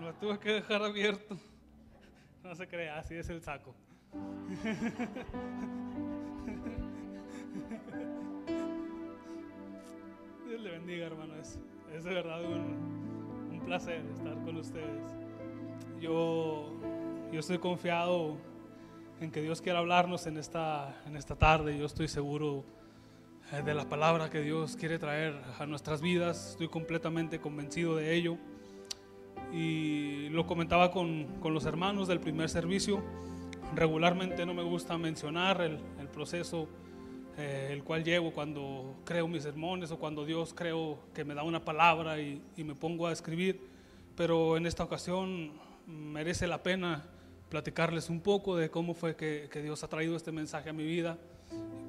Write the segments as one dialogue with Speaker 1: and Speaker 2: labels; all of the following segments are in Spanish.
Speaker 1: Lo tuve que dejar abierto. No se crea, así es el saco. Dios le bendiga, hermanos. Es de verdad un, un placer estar con ustedes. Yo, yo estoy confiado en que Dios quiera hablarnos en esta, en esta tarde. Yo estoy seguro eh, de la palabra que Dios quiere traer a nuestras vidas. Estoy completamente convencido de ello. Y lo comentaba con, con los hermanos del primer servicio. Regularmente no me gusta mencionar el, el proceso eh, el cual llevo cuando creo mis sermones o cuando Dios creo que me da una palabra y, y me pongo a escribir. Pero en esta ocasión merece la pena platicarles un poco de cómo fue que, que, Dios ha traído este mensaje a mi vida,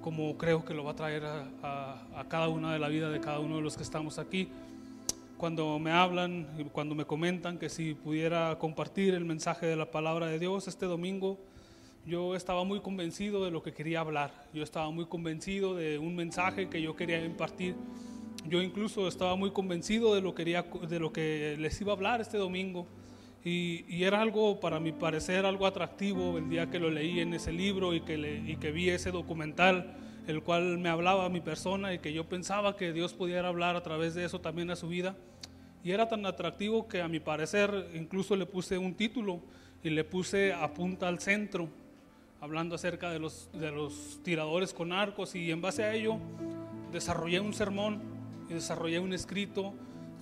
Speaker 1: cómo creo que lo va a traer a, a, a, cada una de la vida de cada uno de los que estamos aquí. Cuando me hablan y cuando me comentan que si pudiera compartir el mensaje de la palabra de Dios este domingo, yo estaba muy convencido de lo que quería hablar, yo estaba muy convencido de un mensaje que yo quería impartir. Yo incluso estaba muy convencido de lo, quería, de lo que les iba a hablar este domingo. Y, y, era algo, para mi parecer, algo atractivo el día que lo leí en ese libro y que, le, y que vi ese documental, el cual me hablaba a mi persona y que yo pensaba que Dios pudiera hablar a través de eso también a su vida. Y era tan atractivo que a mi parecer incluso le puse un título y le puse Apunta al centro, hablando acerca de los, de los tiradores con arcos. Y en base a ello desarrollé un sermón y desarrollé un escrito.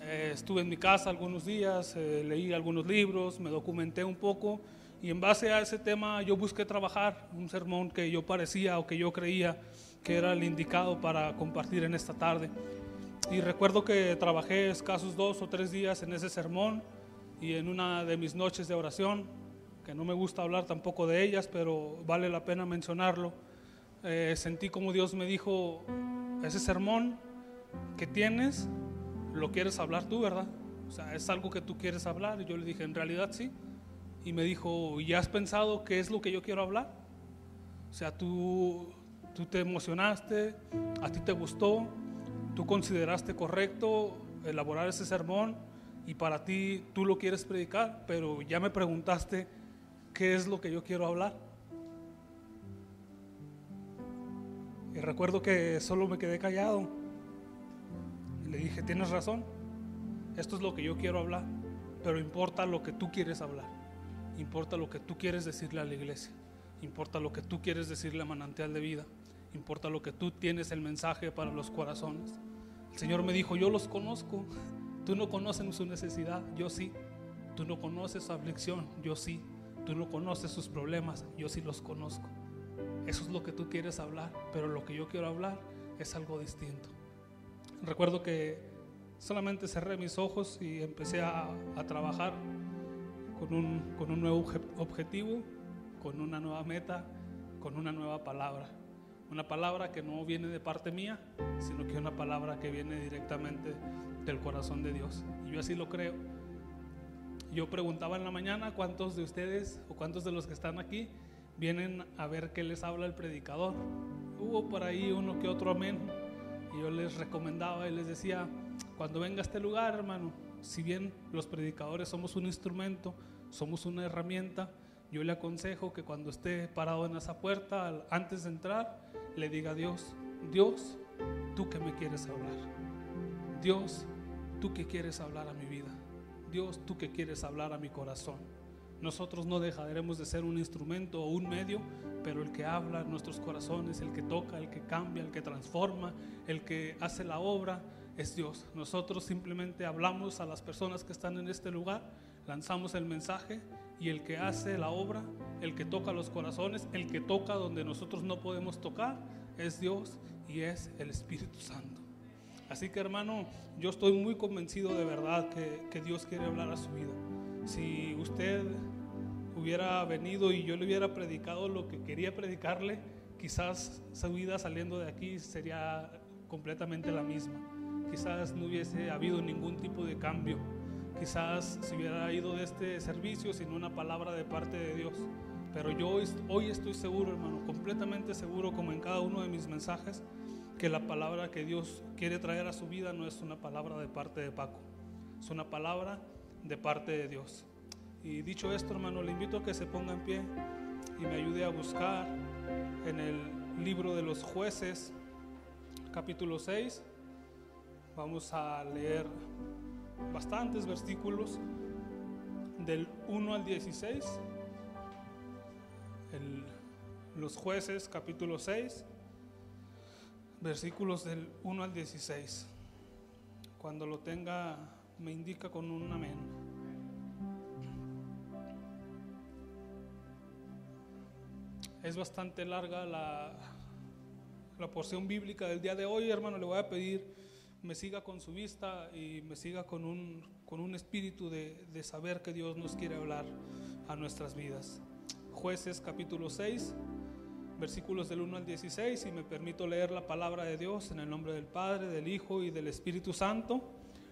Speaker 1: Eh, estuve en mi casa algunos días, eh, leí algunos libros, me documenté un poco. Y en base a ese tema yo busqué trabajar un sermón que yo parecía o que yo creía que era el indicado para compartir en esta tarde. Y recuerdo que trabajé escasos dos o tres días en ese sermón y en una de mis noches de oración, que no me gusta hablar tampoco de ellas, pero vale la pena mencionarlo, eh, sentí como Dios me dijo, ese sermón que tienes, lo quieres hablar tú, ¿verdad? O sea, es algo que tú quieres hablar. Y yo le dije, en realidad sí. Y me dijo, ¿ya has pensado qué es lo que yo quiero hablar? O sea, tú, tú te emocionaste, a ti te gustó, tú consideraste correcto elaborar ese sermón y para ti tú lo quieres predicar, pero ya me preguntaste qué es lo que yo quiero hablar. Y recuerdo que solo me quedé callado. Le dije, tienes razón, esto es lo que yo quiero hablar, pero importa lo que tú quieres hablar, importa lo que tú quieres decirle a la iglesia, importa lo que tú quieres decirle a Manantial de Vida, importa lo que tú tienes el mensaje para los corazones. El Señor me dijo, yo los conozco, tú no conoces su necesidad, yo sí, tú no conoces su aflicción, yo sí, tú no conoces sus problemas, yo sí los conozco. Eso es lo que tú quieres hablar, pero lo que yo quiero hablar es algo distinto. Recuerdo que solamente cerré mis ojos y empecé a, trabajar con un, con un nuevo objetivo, con una nueva meta, con una nueva palabra. Una palabra que no viene de parte mía, sino que una palabra que viene directamente del corazón de Dios. Y yo así lo creo. Yo preguntaba en la mañana cuántos de ustedes o cuántos de los que están aquí vienen a ver qué les habla el predicador. Hubo por ahí uno que otro amén. Y yo les recomendaba y les decía, cuando venga a este lugar, hermano, si bien los predicadores somos un instrumento, somos una herramienta, yo le aconsejo que cuando esté parado en esa puerta, antes de entrar, le diga a Dios, Dios, tú que me quieres hablar. Dios, tú que quieres hablar a mi vida. Dios, tú que quieres hablar a mi corazón. Nosotros no dejaremos de ser un instrumento o un medio, pero el que habla en nuestros corazones, el que toca, el que cambia, el que transforma, el que hace la obra, es Dios. Nosotros simplemente hablamos a las personas que están en este lugar, lanzamos el mensaje y el que hace la obra, el que toca los corazones, el que toca donde nosotros no podemos tocar, es Dios y es el Espíritu Santo. Así que hermano, yo estoy muy convencido de verdad que, que Dios quiere hablar a su vida. Si usted hubiera venido y yo le hubiera predicado lo que quería predicarle, quizás su vida saliendo de aquí sería completamente la misma. Quizás no hubiese habido ningún tipo de cambio. Quizás se hubiera ido de este servicio sin una palabra de parte de Dios. Pero yo hoy, hoy estoy seguro, hermano, completamente seguro, como en cada uno de mis mensajes, que la palabra que Dios quiere traer a su vida no es una palabra de parte de Paco, es una palabra de parte de Dios. Y dicho esto, hermano, le invito a que se ponga en pie y me ayude a buscar en el libro de los jueces, capítulo 6. Vamos a leer bastantes versículos del 1 al 16. los jueces, capítulo 6, versículos del 1 al 16. Cuando lo tenga, me indica con un amén. Es bastante larga la, la porción bíblica del día de hoy, hermano. Le voy a pedir me siga con su vista y me siga con un, con un espíritu de, de saber que Dios nos quiere hablar a nuestras vidas. Jueces capítulo 6, versículos del 1 al 16, y me permito leer la palabra de Dios en el nombre del Padre, del Hijo y del Espíritu Santo.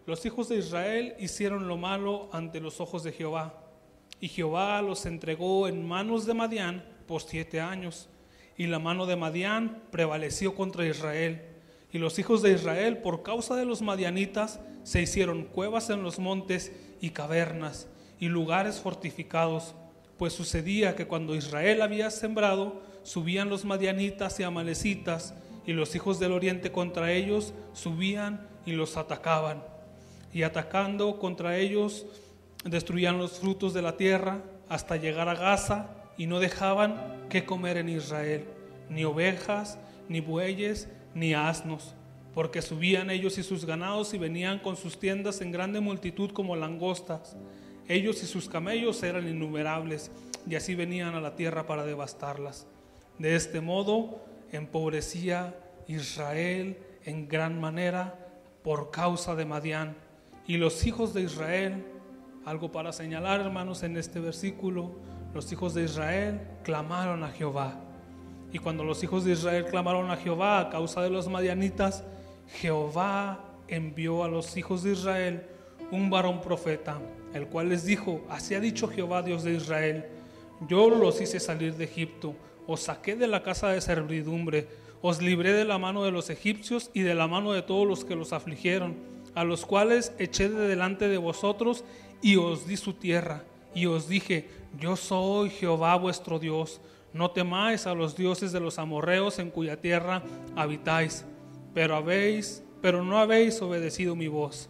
Speaker 1: Los hijos de Israel hicieron lo malo ante los ojos de Jehová, y Jehová los entregó en manos de Madián por siete años, y la mano de Madián prevaleció contra Israel. Y los hijos de Israel, por causa de los madianitas, se hicieron cuevas en los montes y cavernas y lugares fortificados, pues sucedía que cuando Israel había sembrado, subían los madianitas y amalecitas, y los hijos del oriente contra ellos subían y los atacaban. Y atacando contra ellos, destruían los frutos de la tierra hasta llegar a Gaza y no dejaban que comer en Israel, ni ovejas, ni bueyes, ni asnos, porque subían ellos y sus ganados y venían con sus tiendas en grande multitud como langostas. Ellos y sus camellos eran innumerables, y así venían a la tierra para devastarlas. De este modo empobrecía Israel en gran manera por causa de Madián. Y los hijos de Israel, algo para señalar hermanos en este versículo, los hijos de Israel clamaron a Jehová. Y cuando los hijos de Israel clamaron a Jehová a causa de los madianitas, Jehová envió a los hijos de Israel un varón profeta, el cual les dijo, así ha dicho Jehová Dios de Israel, yo los hice salir de Egipto, os saqué de la casa de servidumbre, os libré de la mano de los egipcios y de la mano de todos los que los afligieron, a los cuales eché de delante de vosotros y os di su tierra y os dije, yo soy Jehová vuestro Dios, no temáis a los dioses de los amorreos en cuya tierra habitáis, pero habéis, pero no habéis obedecido mi voz.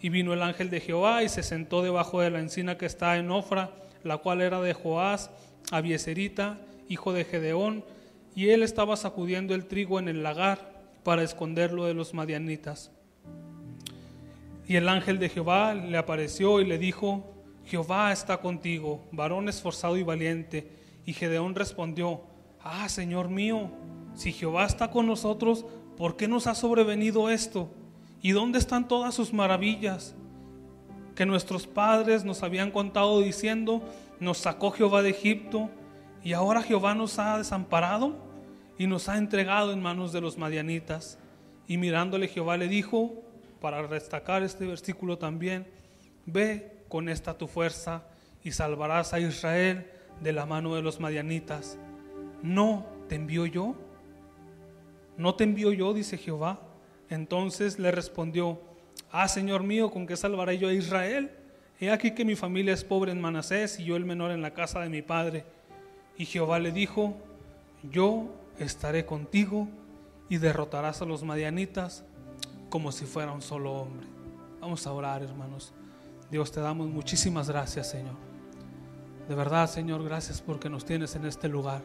Speaker 1: Y vino el ángel de Jehová y se sentó debajo de la encina que está en Ofra, la cual era de Joás, Abieserita, hijo de Gedeón, y él estaba sacudiendo el trigo en el lagar para esconderlo de los madianitas. Y el ángel de Jehová le apareció y le dijo, Jehová está contigo, varón esforzado y valiente. Y Gedeón respondió, Ah, Señor mío, si Jehová está con nosotros, ¿por qué nos ha sobrevenido esto? ¿Y dónde están todas sus maravillas? Que nuestros padres nos habían contado diciendo, nos sacó Jehová de Egipto, y ahora Jehová nos ha desamparado y nos ha entregado en manos de los madianitas. Y mirándole Jehová le dijo, para destacar este versículo también, ve con esta tu fuerza y salvarás a Israel de la mano de los madianitas. ¿No te envío yo? ¿No te envío yo? dice Jehová. Entonces le respondió, Ah, Señor mío, ¿con qué salvaré yo a Israel? He aquí que mi familia es pobre en Manasés y yo el menor en la casa de mi padre. Y Jehová le dijo, Yo estaré contigo y derrotarás a los madianitas como si fuera un solo hombre. Vamos a orar, hermanos. Dios, te damos muchísimas gracias, Señor. De verdad, Señor, gracias porque nos tienes en este lugar.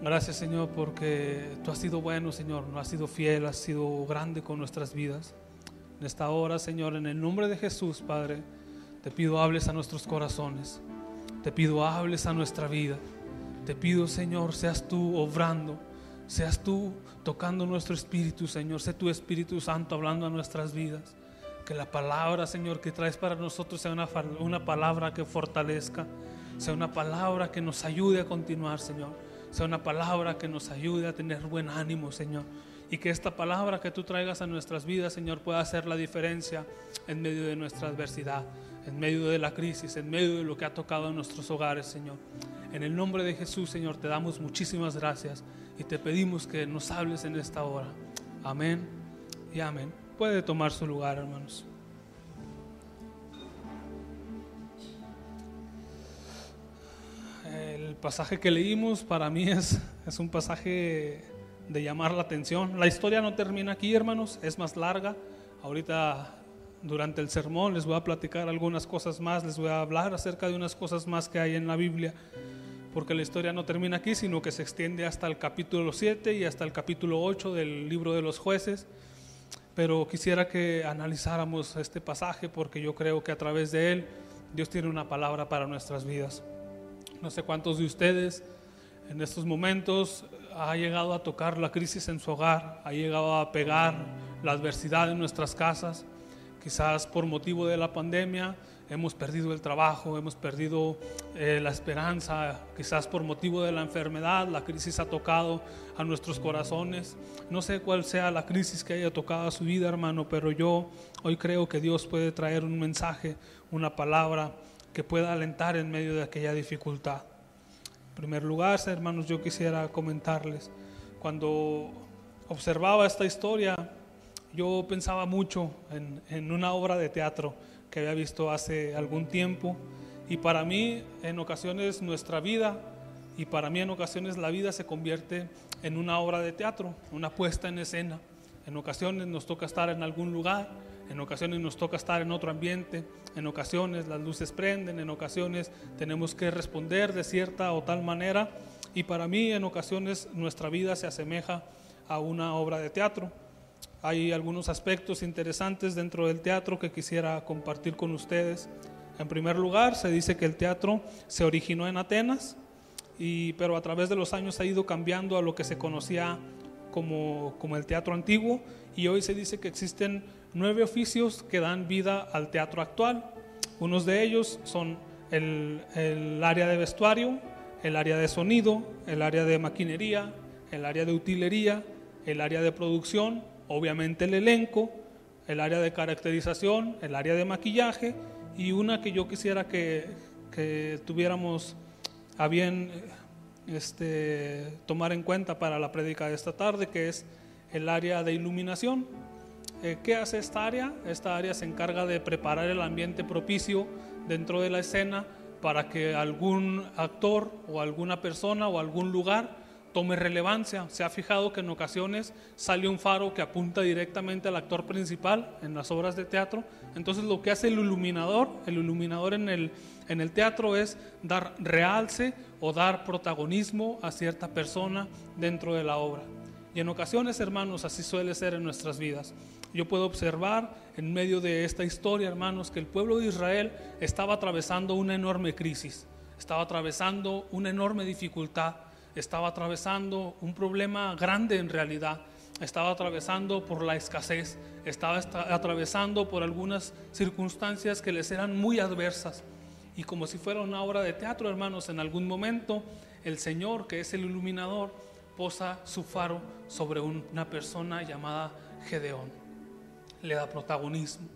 Speaker 1: Gracias, Señor, porque tú has sido bueno, Señor, no has sido fiel, has sido grande con nuestras vidas. En esta hora, Señor, en el nombre de Jesús, Padre, te pido hables a nuestros corazones. Te pido hables a nuestra vida. Te pido, Señor, seas tú obrando, seas tú tocando nuestro espíritu, Señor. Sé tu Espíritu Santo hablando a nuestras vidas. Que la palabra, Señor, que traes para nosotros sea una, una palabra que fortalezca, sea una palabra que nos ayude a continuar, Señor. Sea una palabra que nos ayude a tener buen ánimo, Señor. Y que esta palabra que tú traigas a nuestras vidas, Señor, pueda hacer la diferencia en medio de nuestra adversidad, en medio de la crisis, en medio de lo que ha tocado en nuestros hogares, Señor. En el nombre de Jesús, Señor, te damos muchísimas gracias y te pedimos que nos hables en esta hora. Amén y amén. Puede tomar su lugar, hermanos. pasaje que leímos para mí es, es un pasaje de llamar la atención. La historia no termina aquí, hermanos, es más larga. Ahorita durante el sermón les voy a platicar algunas cosas más, les voy a hablar acerca de unas cosas más que hay en la Biblia, porque la historia no termina aquí, sino que se extiende hasta el capítulo 7 y hasta el capítulo 8 del libro de los jueces. Pero quisiera que analizáramos este pasaje porque yo creo que a través de él Dios tiene una palabra para nuestras vidas. No sé cuántos de ustedes en estos momentos ha llegado a tocar la crisis en su hogar, ha llegado a pegar la adversidad en nuestras casas. Quizás por motivo de la pandemia hemos perdido el trabajo, hemos perdido eh, la esperanza, quizás por motivo de la enfermedad, la crisis ha tocado a nuestros corazones. No sé cuál sea la crisis que haya tocado a su vida, hermano, pero yo hoy creo que Dios puede traer un mensaje, una palabra que pueda alentar en medio de aquella dificultad. En primer lugar, hermanos, yo quisiera comentarles, cuando observaba esta historia, yo pensaba mucho en, en una obra de teatro que había visto hace algún tiempo y para mí en ocasiones nuestra vida y para mí en ocasiones la vida se convierte en una obra de teatro, una puesta en escena. En ocasiones nos toca estar en algún lugar en ocasiones nos toca estar en otro ambiente, en ocasiones las luces prenden, en ocasiones tenemos que responder de cierta o tal manera y para mí en ocasiones nuestra vida se asemeja a una obra de teatro. Hay algunos aspectos interesantes dentro del teatro que quisiera compartir con ustedes. En primer lugar, se dice que el teatro se originó en Atenas, y, pero a través de los años ha ido cambiando a lo que se conocía como, como el teatro antiguo y hoy se dice que existen nueve oficios que dan vida al teatro actual. Unos de ellos son el, área de vestuario, el área de sonido, el área de maquinería, el área de utilería, el área de producción, obviamente el elenco, el área de caracterización, el área de maquillaje y una que yo quisiera que, que tuviéramos a bien este, tomar en cuenta para la prédica de esta tarde, que es el área de iluminación. Eh, ¿Qué hace esta área? Esta área se encarga de preparar el ambiente propicio dentro de la escena para que algún actor o alguna persona o algún lugar tome relevancia. Se ha fijado que en ocasiones sale un faro que apunta directamente al actor principal en las obras de teatro. Entonces lo que hace el iluminador, el iluminador en el, en el teatro es dar realce o dar protagonismo a cierta persona dentro de la obra. Y en ocasiones, hermanos, así suele ser en nuestras vidas. Yo puedo observar en medio de esta historia, hermanos, que el pueblo de Israel estaba atravesando una enorme crisis, estaba atravesando una enorme dificultad, estaba atravesando un problema grande en realidad, estaba atravesando por la escasez, estaba atravesando por algunas circunstancias que les eran muy adversas. Y como si fuera una obra de teatro, hermanos, en algún momento el Señor, que es el iluminador, posa su faro sobre una persona llamada Gedeón le da protagonismo,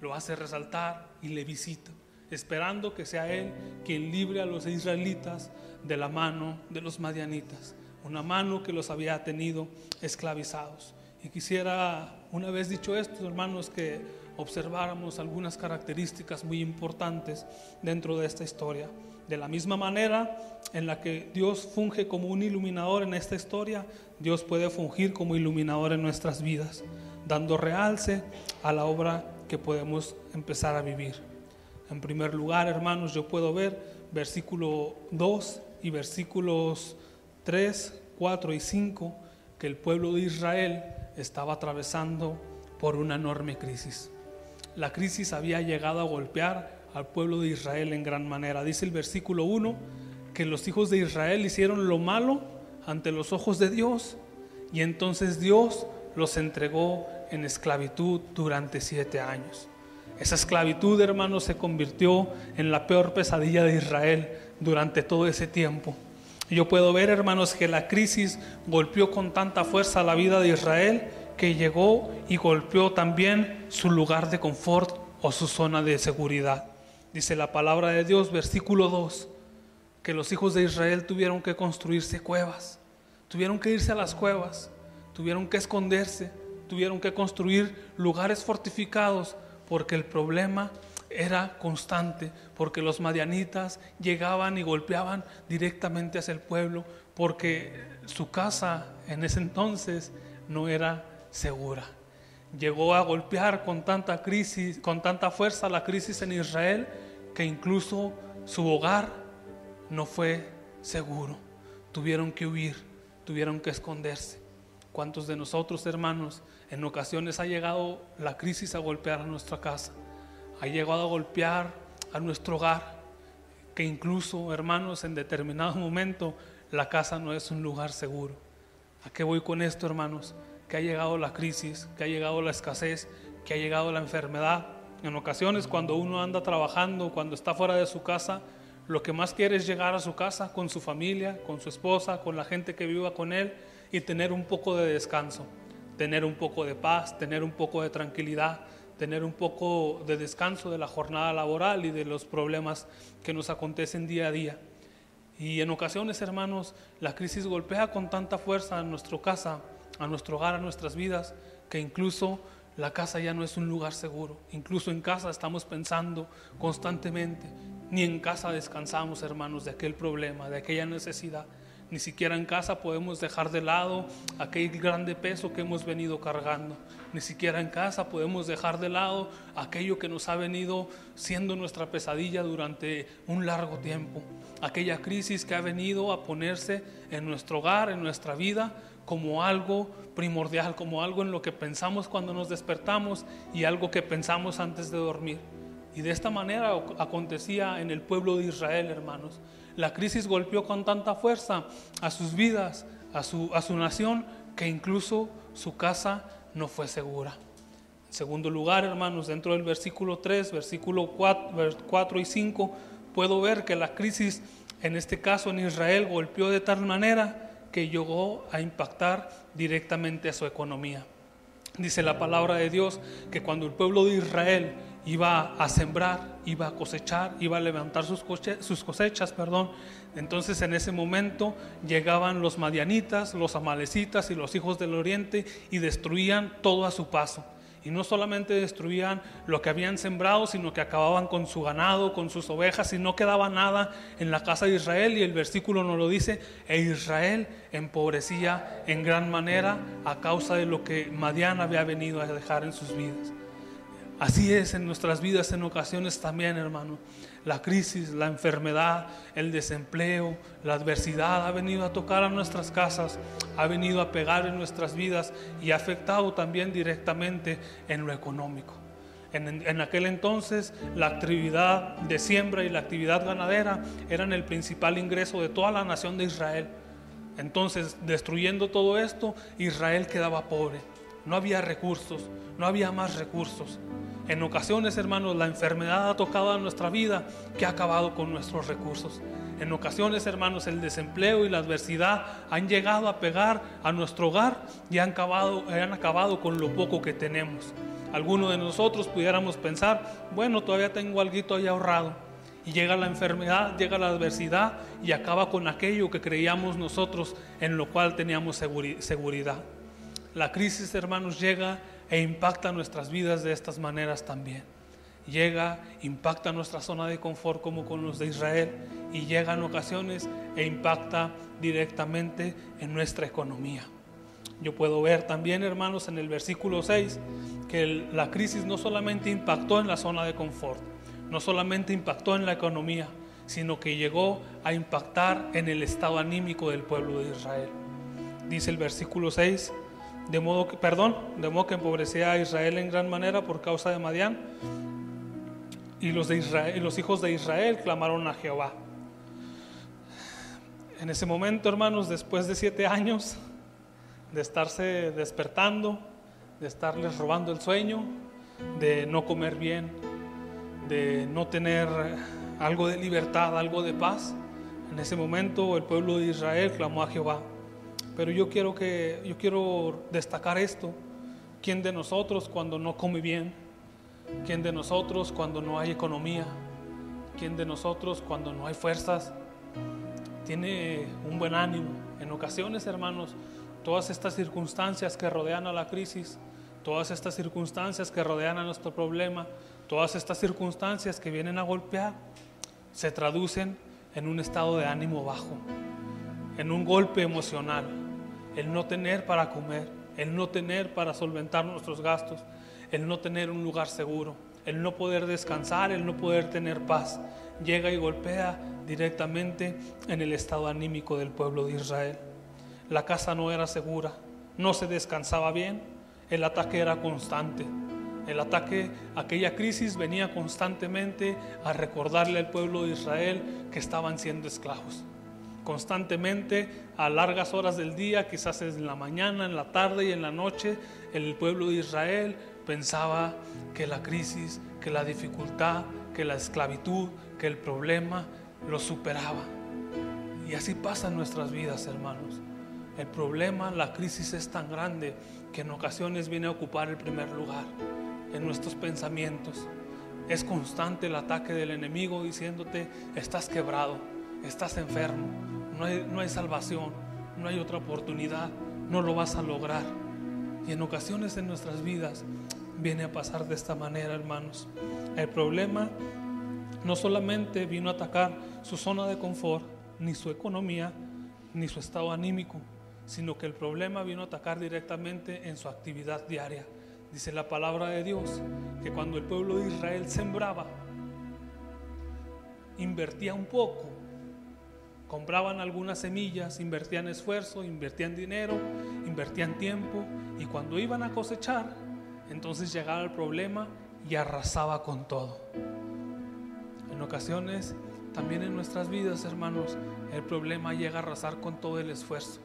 Speaker 1: lo hace resaltar y le visita, esperando que sea Él quien libre a los israelitas de la mano de los madianitas, una mano que los había tenido esclavizados. Y quisiera, una vez dicho esto, hermanos, que observáramos algunas características muy importantes dentro de esta historia. De la misma manera en la que Dios funge como un iluminador en esta historia, Dios puede fungir como iluminador en nuestras vidas dando realce a la obra que podemos empezar a vivir. En primer lugar, hermanos, yo puedo ver versículo 2 y versículos 3, 4 y 5 que el pueblo de Israel estaba atravesando por una enorme crisis. La crisis había llegado a golpear al pueblo de Israel en gran manera. Dice el versículo 1 que los hijos de Israel hicieron lo malo ante los ojos de Dios y entonces Dios los entregó en esclavitud durante siete años. Esa esclavitud, hermanos, se convirtió en la peor pesadilla de Israel durante todo ese tiempo. Yo puedo ver, hermanos, que la crisis golpeó con tanta fuerza la vida de Israel que llegó y golpeó también su lugar de confort o su zona de seguridad. Dice la palabra de Dios, versículo 2, que los hijos de Israel tuvieron que construirse cuevas, tuvieron que irse a las cuevas, tuvieron que esconderse, tuvieron que construir lugares fortificados porque el problema era constante porque los madianitas llegaban y golpeaban directamente hacia el pueblo porque su casa en ese entonces no era segura. Llegó a golpear con tanta crisis, con tanta fuerza la crisis en Israel que incluso su hogar no fue seguro. Tuvieron que huir, tuvieron que esconderse. ¿Cuántos de nosotros, hermanos, en ocasiones ha llegado la crisis a golpear a nuestra casa? Ha llegado a golpear a nuestro hogar, que incluso, hermanos, en determinado momento la casa no es un lugar seguro. ¿A qué voy con esto, hermanos? Que ha llegado la crisis, que ha llegado la escasez, que ha llegado la enfermedad. En ocasiones, cuando uno anda trabajando, cuando está fuera de su casa, lo que más quiere es llegar a su casa con su familia, con su esposa, con la gente que viva con él y tener un poco de descanso, tener un poco de paz, tener un poco de tranquilidad, tener un poco de descanso de la jornada laboral y de los problemas que nos acontecen día a día. Y en ocasiones, hermanos, la crisis golpea con tanta fuerza a nuestra casa, a nuestro hogar, a nuestras vidas, que incluso la casa ya no es un lugar seguro. Incluso en casa estamos pensando constantemente. Ni en casa descansamos, hermanos, de aquel problema, de aquella necesidad. Ni siquiera en casa podemos dejar de lado aquel grande peso que hemos venido cargando. Ni siquiera en casa podemos dejar de lado aquello que nos ha venido siendo nuestra pesadilla durante un largo tiempo. Aquella crisis que ha venido a ponerse en nuestro hogar, en nuestra vida, como algo primordial, como algo en lo que pensamos cuando nos despertamos y algo que pensamos antes de dormir. Y de esta manera acontecía en el pueblo de Israel, hermanos. La crisis golpeó con tanta fuerza a sus vidas, a su, a su nación, que incluso su casa no fue segura. En segundo lugar, hermanos, dentro del versículo 3, versículo 4, 4 y 5, puedo ver que la crisis, en este caso en Israel, golpeó de tal manera que llegó a impactar directamente a su economía. Dice la palabra de Dios que cuando el pueblo de Israel iba a sembrar, iba a cosechar, iba a levantar sus, cosechas, perdón. Entonces en ese momento llegaban los madianitas, los amalecitas y los hijos del oriente y destruían todo a su paso. Y no solamente destruían lo que habían sembrado, sino que acababan con su ganado, con sus ovejas, y no quedaba nada en la casa de Israel. Y el versículo nos lo dice, e Israel empobrecía en gran manera a causa de lo que Madian había venido a dejar en sus vidas. Así es en nuestras vidas en ocasiones también, hermano. La crisis, la enfermedad, el desempleo, la adversidad ha venido a tocar a nuestras casas, ha venido a pegar en nuestras vidas y ha afectado también directamente en lo económico. En, en, aquel entonces la actividad de siembra y la actividad ganadera eran el principal ingreso de toda la nación de Israel. Entonces, destruyendo todo esto, Israel quedaba pobre. No había recursos, no había más recursos. En ocasiones, hermanos, la enfermedad ha tocado a nuestra vida que ha acabado con nuestros recursos. En ocasiones, hermanos, el desempleo y la adversidad han llegado a pegar a nuestro hogar y han acabado, han acabado con lo poco que tenemos. Algunos de nosotros pudiéramos pensar, bueno, todavía tengo algo ahí ahorrado. Y llega la enfermedad, llega la adversidad y acaba con aquello que creíamos nosotros en lo cual teníamos seguridad. La crisis, hermanos, llega e impacta nuestras vidas de estas maneras también. Llega, impacta nuestra zona de confort como con los de Israel y llega en ocasiones e impacta directamente en nuestra economía. Yo puedo ver también, hermanos, en el versículo 6, que la crisis no solamente impactó en la zona de confort, no solamente impactó en la economía, sino que llegó a impactar en el estado anímico del pueblo de Israel. Dice el versículo 6, de modo que, perdón, de modo que empobrecía a Israel en gran manera por causa de Madián. Y los, de Israel, los hijos de Israel clamaron a Jehová. En ese momento, hermanos, después de siete años de estarse despertando, de estarles robando el sueño, de no comer bien, de no tener algo de libertad, algo de paz, en ese momento el pueblo de Israel clamó a Jehová. Pero yo quiero, que, yo quiero destacar esto. ¿Quién de nosotros cuando no come bien? ¿Quién de nosotros cuando no hay economía? ¿Quién de nosotros cuando no hay fuerzas? Tiene un buen ánimo. En ocasiones, hermanos, todas estas circunstancias que rodean a la crisis, todas estas circunstancias que rodean a nuestro problema, todas estas circunstancias que vienen a golpear se traducen en un estado de ánimo bajo, en un golpe emocional, el no tener para comer, el no tener para solventar nuestros gastos, el no tener un lugar seguro, el no poder descansar, el no poder tener paz. Llega y golpea directamente en el estado anímico del pueblo de Israel. La casa no era segura, no se descansaba bien, el ataque era constante. El ataque, aquella crisis venía constantemente a recordarle al pueblo de Israel que estaban siendo esclavos. Constantemente, a largas horas del día, quizás en la mañana, en la tarde y en la noche, el pueblo de Israel pensaba que la crisis, que la dificultad, que la esclavitud, que el problema lo superaba. Y así pasa en nuestras vidas, hermanos. El problema, la crisis es tan grande que en ocasiones viene a ocupar el primer lugar en nuestros pensamientos. Es constante el ataque del enemigo diciéndote, estás quebrado, estás enfermo, no hay, no hay salvación, no hay otra oportunidad, no lo vas a lograr. Y en ocasiones en nuestras vidas viene a pasar de esta manera, hermanos. El problema no solamente vino a atacar su zona de confort, ni su economía, ni su estado anímico, sino que el problema vino a atacar directamente en su actividad diaria. Dice la palabra de Dios que cuando el pueblo de Israel sembraba, invertía un poco, compraban algunas semillas, invertían esfuerzo, invertían dinero, invertían tiempo y cuando iban a cosechar, entonces llegaba el problema y arrasaba con todo. En ocasiones, también en nuestras vidas, hermanos, el problema llega a arrasar con todo el esfuerzo.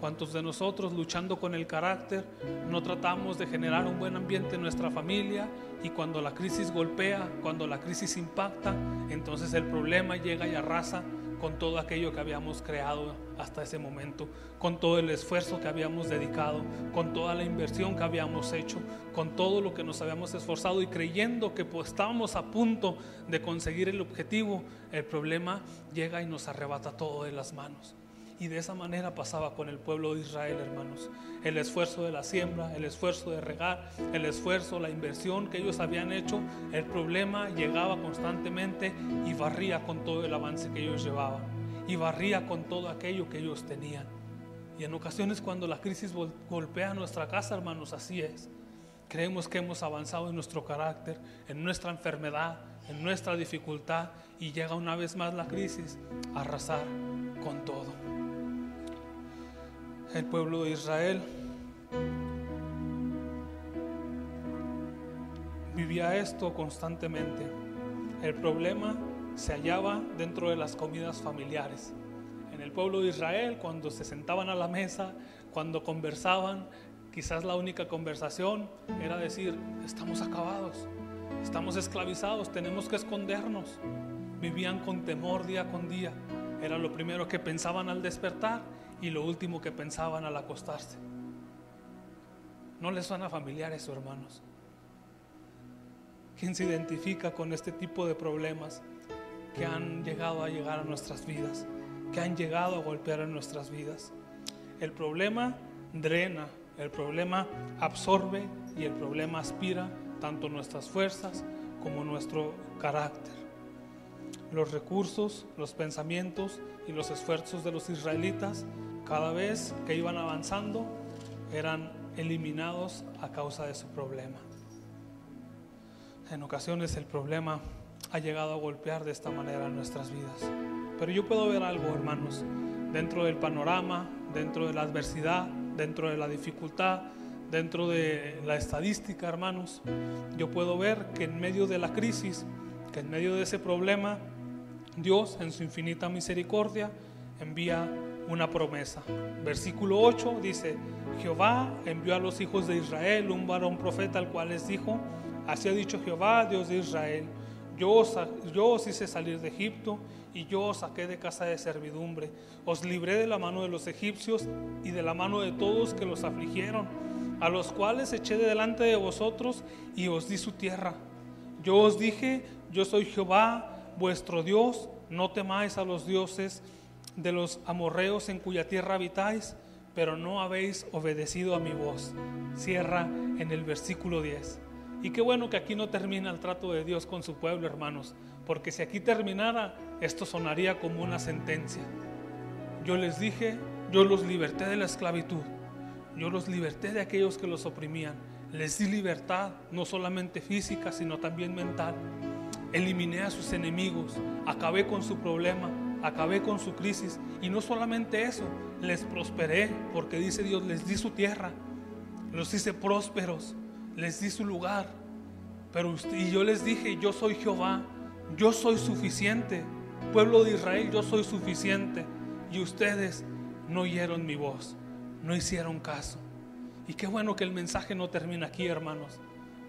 Speaker 1: ¿Cuántos de nosotros luchando con el carácter no tratamos de generar un buen ambiente en nuestra familia y cuando la crisis golpea, cuando la crisis impacta, entonces el problema llega y arrasa con todo aquello que habíamos creado hasta ese momento, con todo el esfuerzo que habíamos dedicado, con toda la inversión que habíamos hecho, con todo lo que nos habíamos esforzado y creyendo que pues, estábamos a punto de conseguir el objetivo, el problema llega y nos arrebata todo de las manos. Y de esa manera pasaba con el pueblo de Israel, hermanos. El esfuerzo de la siembra, el esfuerzo de regar, el esfuerzo, la inversión que ellos habían hecho, el problema llegaba constantemente y barría con todo el avance que ellos llevaban. Y barría con todo aquello que ellos tenían. Y en ocasiones cuando la crisis golpea nuestra casa, hermanos, así es. Creemos que hemos avanzado en nuestro carácter, en nuestra enfermedad, en nuestra dificultad y llega una vez más la crisis a arrasar con todo el pueblo de Israel vivía esto constantemente. El problema se hallaba dentro de las comidas familiares. En el pueblo de Israel, cuando se sentaban a la mesa, cuando conversaban, quizás la única conversación era decir, estamos acabados, estamos esclavizados, tenemos que escondernos. Vivían con temor día con día. Era lo primero que pensaban al despertar y lo último que pensaban al acostarse. ¿No les suena familiar eso, hermanos? ¿Quién se identifica con este tipo de problemas que han llegado a llegar a nuestras vidas, que han llegado a golpear en nuestras vidas? El problema drena, el problema absorbe y el problema aspira tanto nuestras fuerzas como nuestro carácter. Los recursos, los pensamientos y los esfuerzos de los israelitas cada vez que iban avanzando eran eliminados a causa de su problema. En ocasiones el problema ha llegado a golpear de esta manera nuestras vidas. Pero yo puedo ver algo, hermanos, dentro del panorama, dentro de la adversidad, dentro de la dificultad, dentro de la estadística, hermanos. Yo puedo ver que en medio de la crisis, que en medio de ese problema, Dios en su infinita misericordia envía una promesa. Versículo 8 dice, Jehová envió a los hijos de Israel un varón profeta al cual les dijo, así ha dicho Jehová, Dios de Israel, yo os, hice salir de Egipto y yo os saqué de casa de servidumbre, os libré de la mano de los egipcios y de la mano de todos que los afligieron, a los cuales eché de delante de vosotros y os di su tierra. Yo os dije, yo soy Jehová, vuestro Dios, no temáis a los dioses de los amorreos en cuya tierra habitáis, pero no habéis obedecido a mi voz. Cierra en el versículo 10. Y qué bueno que aquí no termina el trato de Dios con su pueblo, hermanos, porque si aquí terminara, esto sonaría como una sentencia. Yo les dije, yo los liberté de la esclavitud, yo los liberté de aquellos que los oprimían, les di libertad, no solamente física, sino también mental. Eliminé a sus enemigos, acabé con su problema, acabé con su crisis. Y no solamente eso, les prosperé, porque dice Dios, les di su tierra, los hice prósperos, les di su lugar. Pero y yo les dije, yo soy Jehová, yo soy suficiente. Pueblo de Israel, yo soy suficiente. Y ustedes no oyeron mi voz, no hicieron caso. Y qué bueno que el mensaje no termina aquí, hermanos.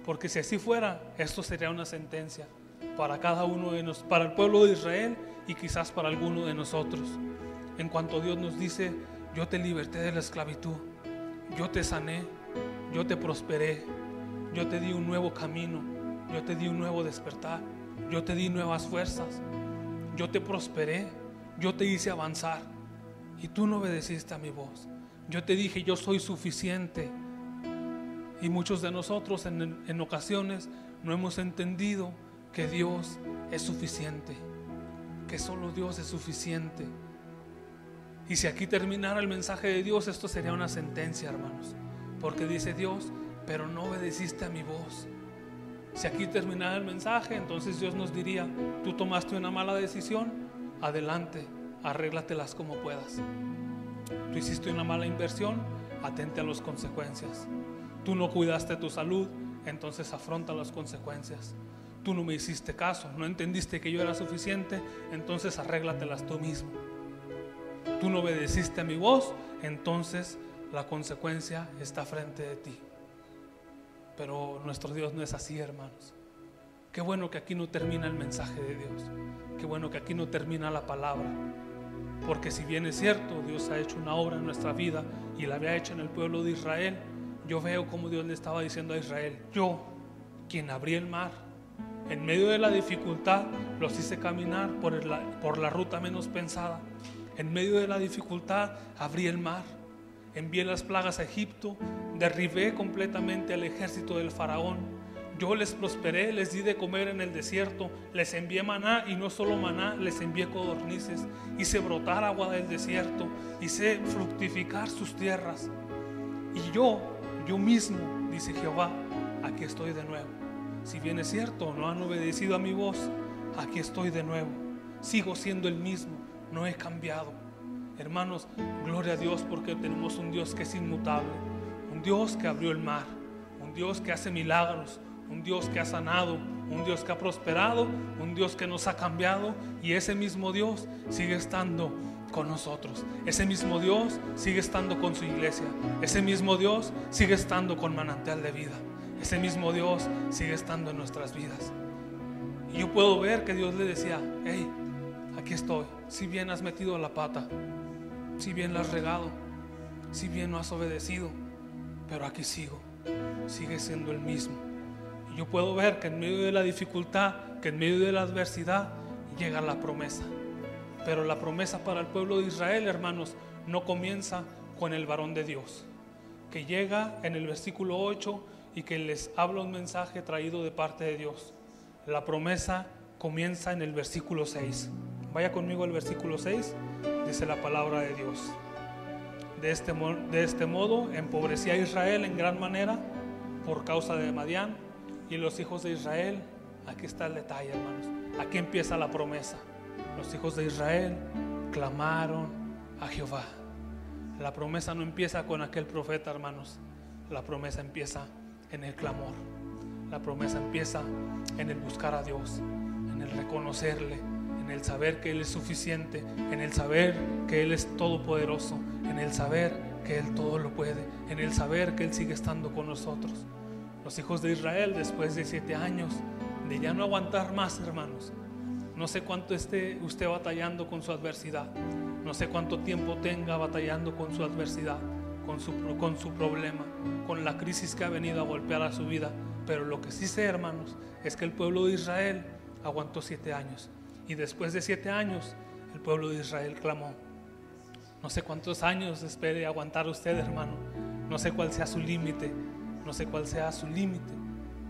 Speaker 1: Porque si así fuera, esto sería una sentencia para cada uno de nosotros, para el pueblo de Israel y quizás para alguno de nosotros. En cuanto Dios nos dice, yo te liberté de la esclavitud, yo te sané, yo te prosperé, yo te di un nuevo camino, yo te di un nuevo despertar, yo te di nuevas fuerzas, yo te prosperé, yo te hice avanzar y tú no obedeciste a mi voz. Yo te dije, yo soy suficiente. Y muchos de nosotros en, en ocasiones no hemos entendido que Dios es suficiente, que solo Dios es suficiente. Y si aquí terminara el mensaje de Dios, esto sería una sentencia, hermanos. Porque dice Dios, pero no obedeciste a mi voz. Si aquí terminara el mensaje, entonces Dios nos diría, tú tomaste una mala decisión, adelante, arréglatelas como puedas. Tú hiciste una mala inversión, atente a las consecuencias. Tú no cuidaste tu salud, entonces afronta las consecuencias. Tú no me hiciste caso, no entendiste que yo era suficiente, entonces arréglatelas tú mismo. Tú no obedeciste a mi voz, entonces la consecuencia está frente de ti. Pero nuestro Dios no es así, hermanos. Qué bueno que aquí no termina el mensaje de Dios. Qué bueno que aquí no termina la palabra. Porque si bien es cierto, Dios ha hecho una obra en nuestra vida y la había hecho en el pueblo de Israel, yo veo como Dios le estaba diciendo a Israel, yo, quien abrí el mar, en medio de la dificultad, los hice caminar por, por la ruta menos pensada. En medio de la dificultad, abrí el mar envié las plagas a Egipto, derribé completamente al ejército del faraón. Yo les prosperé, les di de comer en el desierto, les envié maná y no solo maná, les envié codornices. Hice brotar agua del desierto, hice fructificar sus tierras. Y yo, yo mismo, dice Jehová, aquí estoy de nuevo. Si bien es cierto, no han obedecido a mi voz, aquí estoy de nuevo. Sigo siendo el mismo, no he cambiado. Hermanos, gloria a Dios porque tenemos un Dios que es inmutable, un Dios que abrió el mar, un Dios que hace milagros, un Dios que ha sanado, un Dios que ha prosperado, un Dios que nos ha cambiado y ese mismo Dios sigue estando con nosotros. Ese mismo Dios sigue estando con su iglesia. Ese mismo Dios sigue estando con manantial de vida. Ese mismo Dios sigue estando en nuestras vidas. Y yo puedo ver que Dios le decía, hey, aquí estoy. Si bien has metido la pata, si bien lo has regado, si bien no has obedecido, pero aquí sigo, sigue siendo el mismo. Y yo puedo ver que en medio de la dificultad, que en medio de la adversidad, llega la promesa. Pero la promesa para el pueblo de Israel, hermanos, no comienza con el varón de Dios, que llega en el versículo 8 y que les habla un mensaje traído de parte de Dios. La promesa comienza en el versículo 6. Vaya conmigo al versículo 6 dice la palabra de Dios. De este, de este modo empobrecía a Israel en gran manera por causa de Madián y los hijos de Israel. Aquí está el detalle, hermanos. Aquí empieza la promesa. Los hijos de Israel clamaron a Jehová. La promesa no empieza con aquel profeta, hermanos. La promesa empieza en el clamor. La promesa empieza en el buscar a Dios, en el reconocerle, en el saber que Él es suficiente, en el saber que Él es todopoderoso, en el saber que Él todo lo puede, en el saber que Él sigue estando con nosotros. Los hijos de Israel, después de siete años de ya no aguantar más, hermanos, no sé cuánto esté usted batallando con su adversidad, no sé cuánto tiempo tenga batallando con su adversidad, con su, con su problema, con la crisis que ha venido a golpear a su vida, pero lo que sí sé, hermanos, es que el pueblo de Israel aguantó siete años y después de siete años, el pueblo de Israel clamó. No sé cuántos años espere aguantar usted, hermano. No sé cuál sea su límite. No sé cuál sea su límite.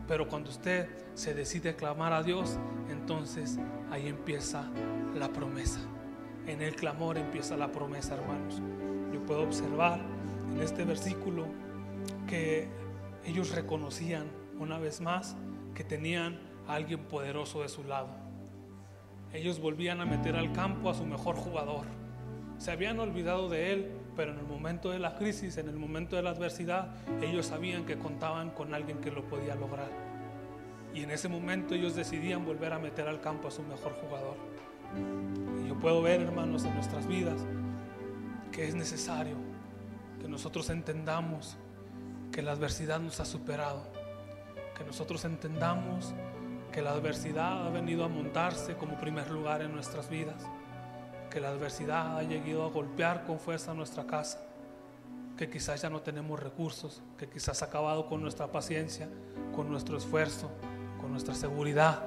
Speaker 1: Pero cuando usted se decide clamar a Dios, entonces ahí empieza la promesa. En el clamor empieza la promesa, hermanos. Yo puedo observar en este versículo que ellos reconocían una vez más que tenían a alguien poderoso de su lado. Ellos volvían a meter al campo a su mejor jugador. Se habían olvidado de él, pero en el momento de la crisis, en el momento de la adversidad, ellos sabían que contaban con alguien que lo podía lograr. Y en ese momento ellos decidían volver a meter al campo a su mejor jugador. Y yo puedo ver, hermanos, en nuestras vidas que es necesario nosotros entendamos que la adversidad nos ha superado, que nosotros entendamos que la adversidad ha venido a montarse como primer lugar en nuestras vidas que la adversidad ha llegado a golpear con fuerza nuestra casa, que quizás ya no tenemos recursos, que quizás ha acabado con nuestra paciencia, con nuestro esfuerzo, con nuestra seguridad.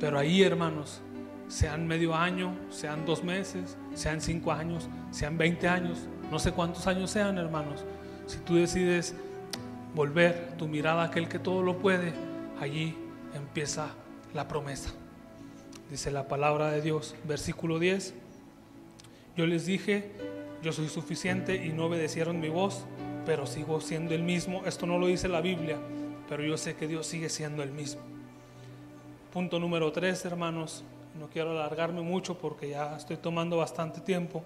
Speaker 1: Pero ahí, hermanos, sean medio año, sean dos meses, sean cinco años, sean veinte años, no sé cuántos años sean, hermanos, si tú decides volver tu mirada a aquel que todo lo puede, allí empieza la promesa. Dice la palabra de Dios, versículo 10. Yo les dije, yo soy suficiente y no obedecieron mi voz, pero sigo siendo el mismo. Esto no lo dice la Biblia, pero yo sé que Dios sigue siendo el mismo. Punto número tres, hermanos. No quiero alargarme mucho porque ya estoy tomando bastante tiempo.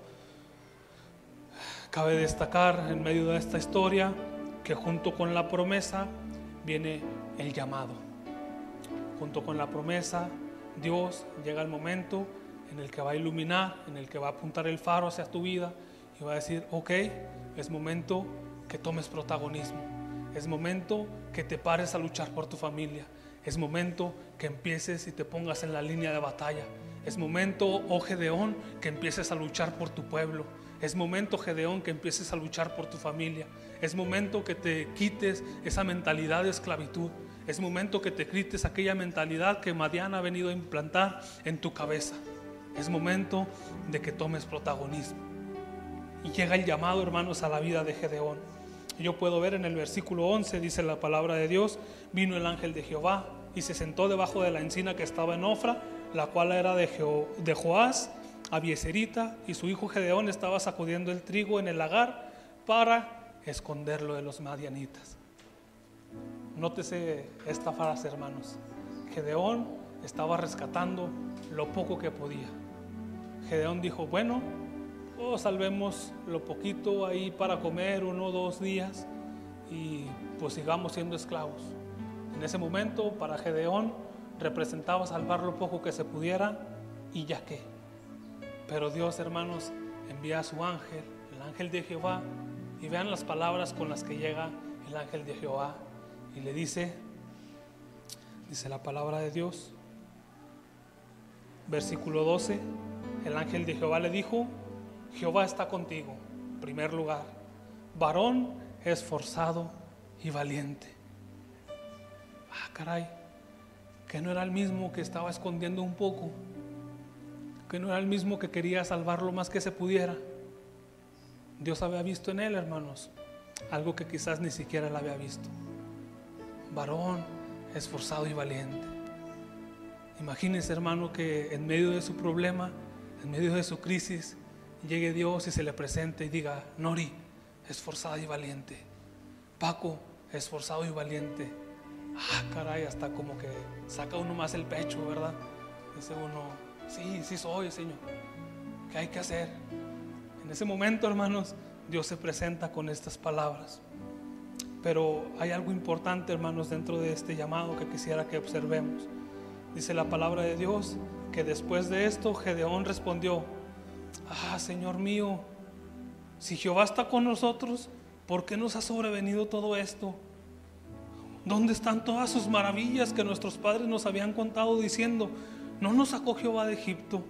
Speaker 1: Cabe destacar en medio de esta historia que junto con la promesa viene el llamado. Junto con la promesa, Dios llega el momento en el que va a iluminar, en el que va a apuntar el faro hacia tu vida y va a decir, ok, es momento que tomes protagonismo, es momento que te pares a luchar por tu familia, es momento que empieces y te pongas en la línea de batalla, es momento, oh Gedeón, que empieces a luchar por tu pueblo, es momento, Gedeón, que empieces a luchar por tu familia, es momento que te quites esa mentalidad de esclavitud. Es momento que te quites aquella mentalidad que Madiana ha venido a implantar en tu cabeza. Es momento de que tomes protagonismo. Y llega el llamado, hermanos, a la vida de Gedeón. Yo puedo ver en el versículo 11, dice la palabra de Dios, vino el ángel de Jehová y se sentó debajo de la encina que estaba en Ofra, la cual era de, de Joás, Abieserita, y su hijo Gedeón estaba sacudiendo el trigo en el lagar para esconderlo de los madianitas. Nótese esta frase, hermanos. Gedeón estaba rescatando lo poco que podía. Gedeón dijo, bueno, oh, salvemos lo poquito ahí para comer uno o dos días y pues sigamos siendo esclavos. En ese momento para Gedeón representaba salvar lo poco que se pudiera y ya que. Pero Dios, hermanos, envía a su ángel, el ángel de Jehová, y vean las palabras con las que llega el ángel de Jehová y le dice, dice la palabra de Dios, versículo 12 el ángel de Jehová le dijo, Jehová está contigo, primer lugar, varón esforzado y valiente. Ah, caray, que no era el mismo que estaba escondiendo un poco, que no era el mismo que quería salvar lo más que se pudiera. Dios había visto en él, hermanos, algo que quizás ni siquiera él había visto. Varón esforzado y valiente. Imagínense, hermano, que en medio de su problema, en medio de su crisis, llegue Dios y se le presente y diga, Nori, esforzada y valiente. Paco, esforzado y valiente. Ah, caray, hasta como que saca uno más el pecho, ¿verdad? Dice uno, sí, sí soy, Señor. ¿Qué hay que hacer? En ese momento, hermanos, Dios se presenta con estas palabras. Pero hay algo importante, hermanos, dentro de este llamado que quisiera que observemos. Dice la palabra de Dios que después de esto Gedeón respondió, ah, Señor mío, si Jehová está con nosotros, ¿por qué nos ha sobrevenido todo esto? ¿Dónde están todas sus maravillas que nuestros padres nos habían contado diciendo, no nos sacó Jehová de Egipto?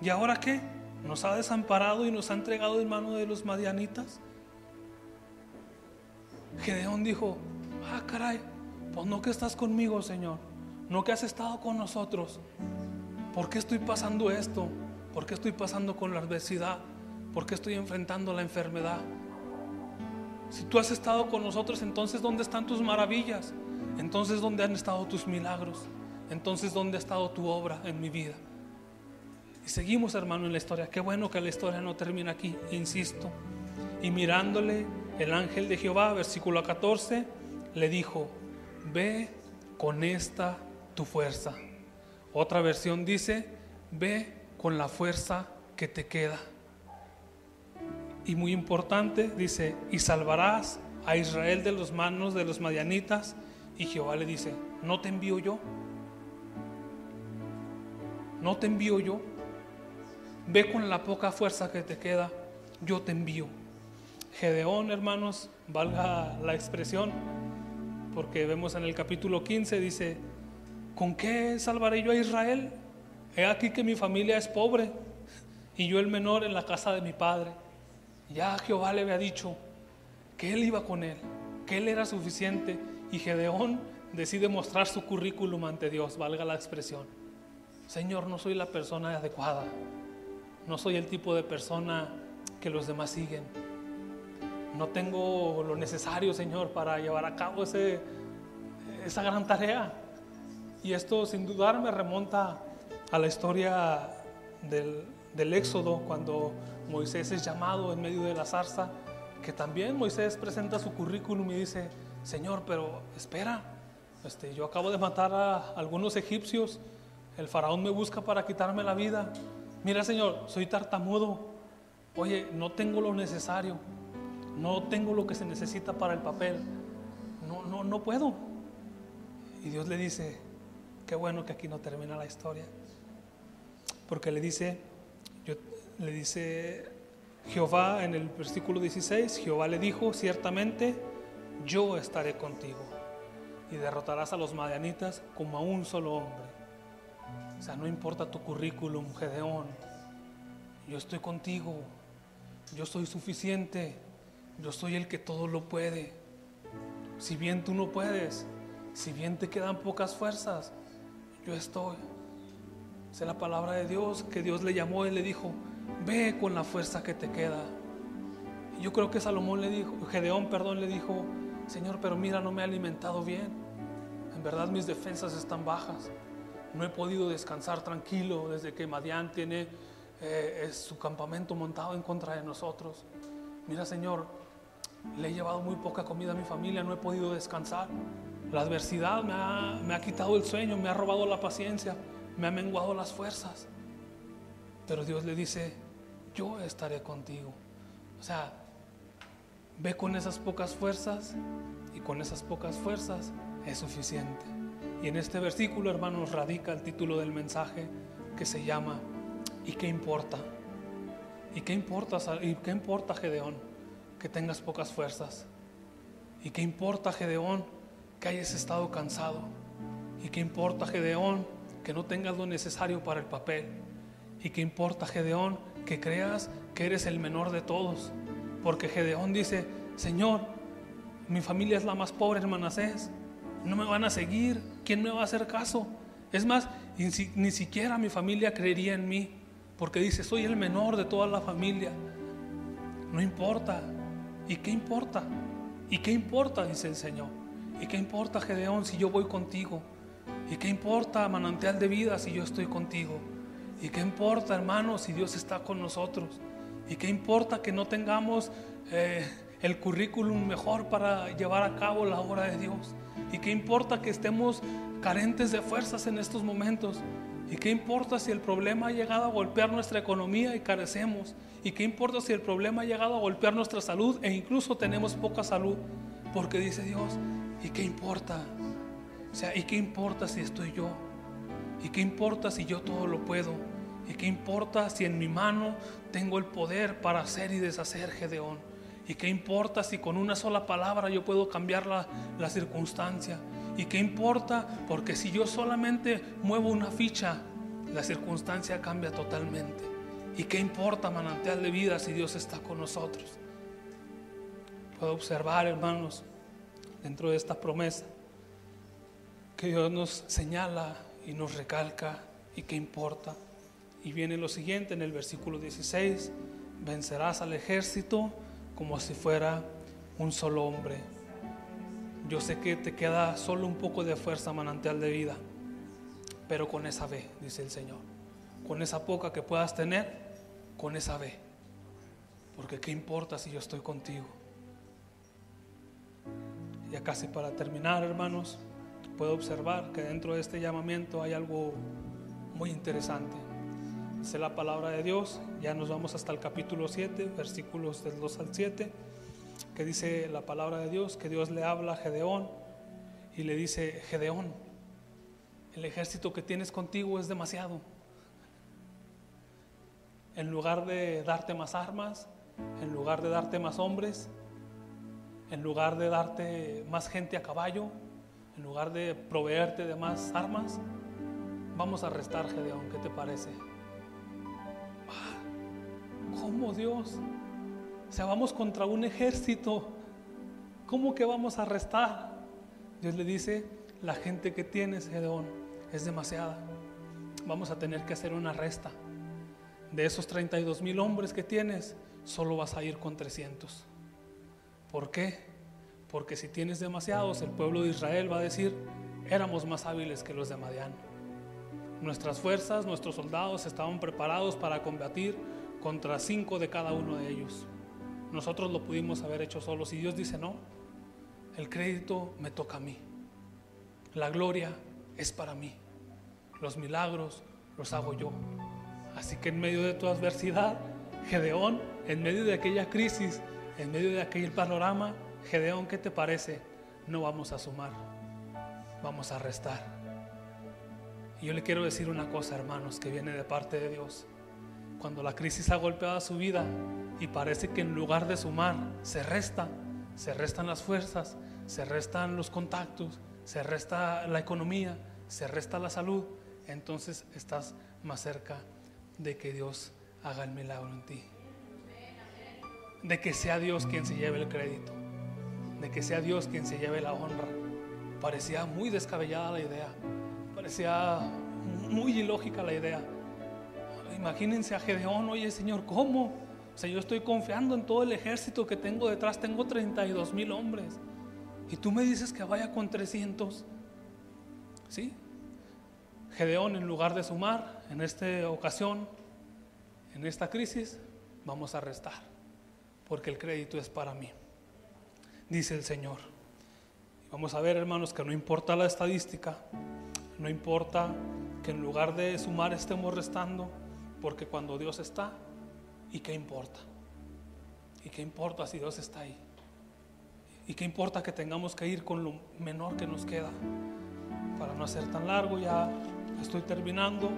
Speaker 1: ¿Y ahora qué? ¿Nos ha desamparado y nos ha entregado en mano de los madianitas? Gedeón dijo, ah, caray, pues no que estás conmigo, Señor, no que has estado con nosotros. ¿Por qué estoy pasando esto? ¿Por qué estoy pasando con la adversidad? ¿Por qué estoy enfrentando la enfermedad? Si tú has estado con nosotros, entonces ¿dónde están tus maravillas? Entonces, ¿dónde han estado tus milagros? Entonces, ¿dónde ha estado tu obra en mi vida? Y seguimos, hermano, en la historia. Qué bueno que la historia no termina aquí, insisto. Y mirándole, el ángel de Jehová, versículo 14, le dijo, ve con esta tu fuerza. Otra versión dice, ve con la fuerza que te queda. Y muy importante, dice, y salvarás a Israel de las manos de los madianitas. Y Jehová le dice, ¿no te envío yo? ¿No te envío yo? Ve con la poca fuerza que te queda, yo te envío. Gedeón, hermanos, valga la expresión, porque vemos en el capítulo 15, dice, ¿con qué salvaré yo a Israel? He aquí que mi familia es pobre y yo el menor en la casa de mi padre. Ya Jehová le había dicho que él iba con él, que él era suficiente y Gedeón decide mostrar su currículum ante Dios, valga la expresión. Señor, no soy la persona adecuada, no soy el tipo de persona que los demás siguen. No tengo lo necesario, Señor, para llevar a cabo esa gran tarea. Y esto sin dudar me remonta a la historia del, del Éxodo, cuando Moisés es llamado en medio de la zarza, que también Moisés presenta su currículum y dice, Señor, pero espera, este, yo acabo de matar a algunos egipcios, el faraón me busca para quitarme la vida. Mira, Señor, soy tartamudo. Oye, no tengo lo necesario. No tengo lo que se necesita para el papel. No, no, no puedo. Y Dios le dice, qué bueno que aquí no termina la historia. Porque le dice, yo, le dice Jehová en el versículo 16, Jehová le dijo, ciertamente yo estaré contigo y derrotarás a los madianitas como a un solo hombre. O sea, no importa tu currículum, Gedeón, yo estoy contigo, yo soy suficiente, yo soy el que todo lo puede. Si bien tú no puedes, si bien te quedan pocas fuerzas, yo estoy. Es la palabra de Dios que Dios le llamó y le dijo, ve con la fuerza que te queda. yo creo que Salomón le dijo, Gedeón, perdón, le dijo, Señor, pero mira, no me he alimentado bien. En verdad mis defensas están bajas. No he podido descansar tranquilo desde que Madián tiene eh, su campamento montado en contra de nosotros. Mira, Señor, le he llevado muy poca comida a mi familia, no he podido descansar. La adversidad me ha, me ha quitado el sueño, me ha robado la paciencia, me ha menguado las fuerzas. Pero Dios le dice, yo estaré contigo. O sea, ve con esas pocas fuerzas y con esas pocas fuerzas es suficiente. Y en este versículo, hermanos, radica el título del mensaje que se llama ¿Y qué importa? ¿Y qué importa, ¿Y qué importa Gedeón que tengas pocas fuerzas? ¿Y qué importa Gedeón que hayas estado cansado? ¿Y qué importa Gedeón que no tengas lo necesario para el papel? ¿Y qué importa Gedeón que creas que eres el menor de todos? Porque Gedeón dice, Señor, mi familia es la más pobre en Manasés, no me van a seguir, ¿quién me va a hacer caso? Es más, ni siquiera mi familia creería en mí, porque dice, soy el menor de toda la familia. No importa. ¿Y qué importa? ¿Y qué importa? Dice el Señor. ¿Y qué importa, Gedeón, si yo voy contigo? ¿Y qué importa, manantial de vida, si yo estoy contigo? ¿Y qué importa, hermano, si Dios está con nosotros? ¿Y qué importa que no tengamos eh, el currículum mejor para llevar a cabo la obra de Dios? ¿Y qué importa que estemos carentes de fuerzas en estos momentos? ¿Y qué importa si el problema ha llegado a golpear nuestra economía y carecemos? ¿Y qué importa si el problema ha llegado a golpear nuestra salud e incluso tenemos poca salud? Porque dice Dios, ¿y qué importa? O sea, ¿y qué importa si estoy yo? ¿Y qué importa si yo todo lo puedo? ¿Y qué importa si en mi mano tengo el poder para hacer y deshacer, Gedeón? ¿Y qué importa si con una sola palabra yo puedo cambiar la, la circunstancia? ¿Y qué importa? Porque si yo solamente muevo una ficha, la circunstancia cambia totalmente. ¿Y qué importa manantial de vida si Dios está con nosotros? Puedo observar, hermanos, dentro de esta promesa, que Dios nos señala y nos recalca y qué importa. Y viene lo siguiente en el versículo 16, vencerás al ejército como si fuera un solo hombre. Yo sé que te queda solo un poco de fuerza, manantial de vida, pero con esa ve, dice el Señor. Con esa poca que puedas tener, con esa ve. Porque qué importa si yo estoy contigo. Ya casi para terminar, hermanos, puedo observar que dentro de este llamamiento hay algo muy interesante. Dice la palabra de Dios, ya nos vamos hasta el capítulo 7, versículos del 2 al 7 que dice la palabra de Dios, que Dios le habla a Gedeón y le dice, Gedeón, el ejército que tienes contigo es demasiado. En lugar de darte más armas, en lugar de darte más hombres, en lugar de darte más gente a caballo, en lugar de proveerte de más armas, vamos a arrestar Gedeón, ¿qué te parece? ¿Cómo Dios? O sea, vamos contra un ejército. ¿Cómo que vamos a arrestar? Dios le dice, la gente que tienes, Gedeón, es demasiada. Vamos a tener que hacer una resta. De esos 32 mil hombres que tienes, solo vas a ir con 300. ¿Por qué? Porque si tienes demasiados, el pueblo de Israel va a decir, éramos más hábiles que los de Madián. Nuestras fuerzas, nuestros soldados estaban preparados para combatir contra cinco de cada uno de ellos. Nosotros lo pudimos haber hecho solos y Dios dice, no, el crédito me toca a mí. La gloria es para mí. Los milagros los hago yo. Así que en medio de tu adversidad, Gedeón, en medio de aquella crisis, en medio de aquel panorama, Gedeón, ¿qué te parece? No vamos a sumar, vamos a restar. Y yo le quiero decir una cosa, hermanos, que viene de parte de Dios. Cuando la crisis ha golpeado su vida, y parece que en lugar de sumar se resta, se restan las fuerzas, se restan los contactos, se resta la economía, se resta la salud, entonces estás más cerca de que Dios haga el milagro en ti. De que sea Dios quien se lleve el crédito, de que sea Dios quien se lleve la honra. Parecía muy descabellada la idea, parecía muy ilógica la idea. Imagínense a Gedeón, oye Señor, ¿cómo? O sea, yo estoy confiando en todo el ejército que tengo detrás. Tengo 32 mil hombres. Y tú me dices que vaya con 300. ¿Sí? Gedeón, en lugar de sumar en esta ocasión, en esta crisis, vamos a restar. Porque el crédito es para mí. Dice el Señor. Vamos a ver, hermanos, que no importa la estadística. No importa que en lugar de sumar estemos restando. Porque cuando Dios está, ¿Y qué importa? ¿Y qué importa si Dios está ahí? ¿Y qué importa que tengamos que ir con lo menor que nos queda? Para no hacer tan largo, ya estoy terminando.